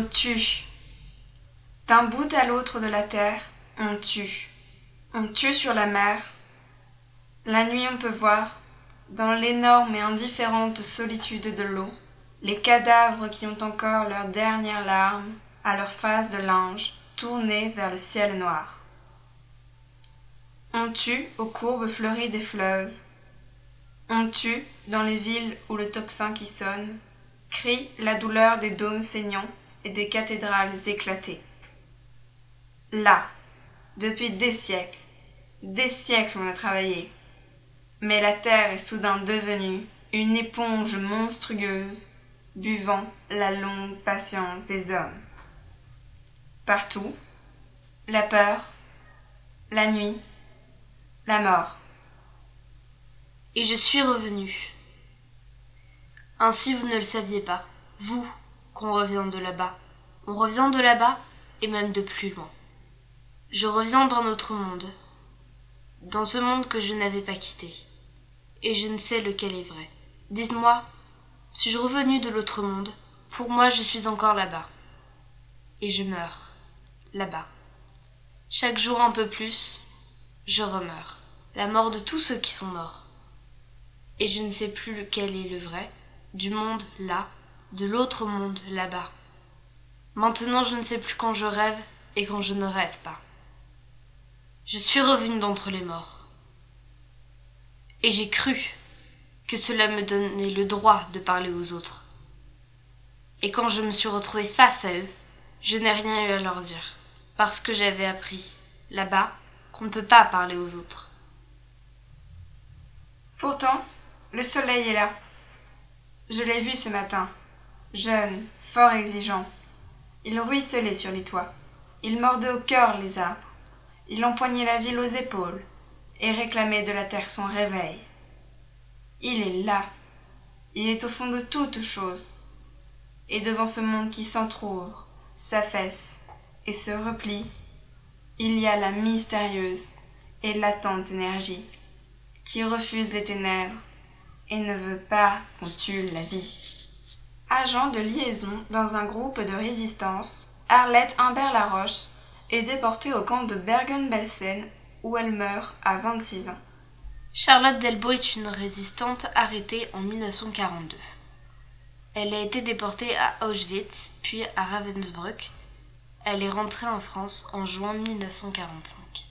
On tue. D'un bout à l'autre de la terre, on tue. On tue sur la mer. La nuit on peut voir, dans l'énorme et indifférente solitude de l'eau, les cadavres qui ont encore leurs dernières larmes à leur face de linge tournée vers le ciel noir. On tue aux courbes fleuries des fleuves. On tue dans les villes où le tocsin qui sonne crie la douleur des dômes saignants et des cathédrales éclatées. Là, depuis des siècles, des siècles on a travaillé, mais la terre est soudain devenue une éponge monstrueuse, buvant la longue patience des hommes. Partout, la peur, la nuit, la mort. Et je suis revenu. Ainsi vous ne le saviez pas, vous, qu'on revient de là-bas. On revient de là-bas et même de plus loin. Je reviens d'un autre monde, dans ce monde que je n'avais pas quitté, et je ne sais lequel est vrai. Dites-moi, suis-je revenu de l'autre monde? Pour moi, je suis encore là-bas. Et je meurs, là-bas. Chaque jour un peu plus, je remeurs. La mort de tous ceux qui sont morts. Et je ne sais plus lequel est le vrai, du monde là, de l'autre monde là-bas. Maintenant, je ne sais plus quand je rêve et quand je ne rêve pas. Je suis revenu d'entre les morts. Et j'ai cru que cela me donnait le droit de parler aux autres. Et quand je me suis retrouvée face à eux, je n'ai rien eu à leur dire, parce que j'avais appris, là-bas, qu'on ne peut pas parler aux autres. Pourtant, le soleil est là. Je l'ai vu ce matin, jeune, fort exigeant. Il ruisselait sur les toits. Il mordait au cœur les arbres. Il empoignait la ville aux épaules et réclamait de la terre son réveil. Il est là. Il est au fond de toutes choses. Et devant ce monde qui s'entr'ouvre, s'affaisse et se replie, il y a la mystérieuse et latente énergie qui refuse les ténèbres et ne veut pas qu'on tue la vie. Agent de liaison dans un groupe de résistance, Arlette Humbert-Laroche est déportée au camp de Bergen-Belsen où elle meurt à 26 ans. Charlotte Delbo est une résistante arrêtée en 1942. Elle a été déportée à Auschwitz, puis à Ravensbrück. Elle est rentrée en France en juin 1945.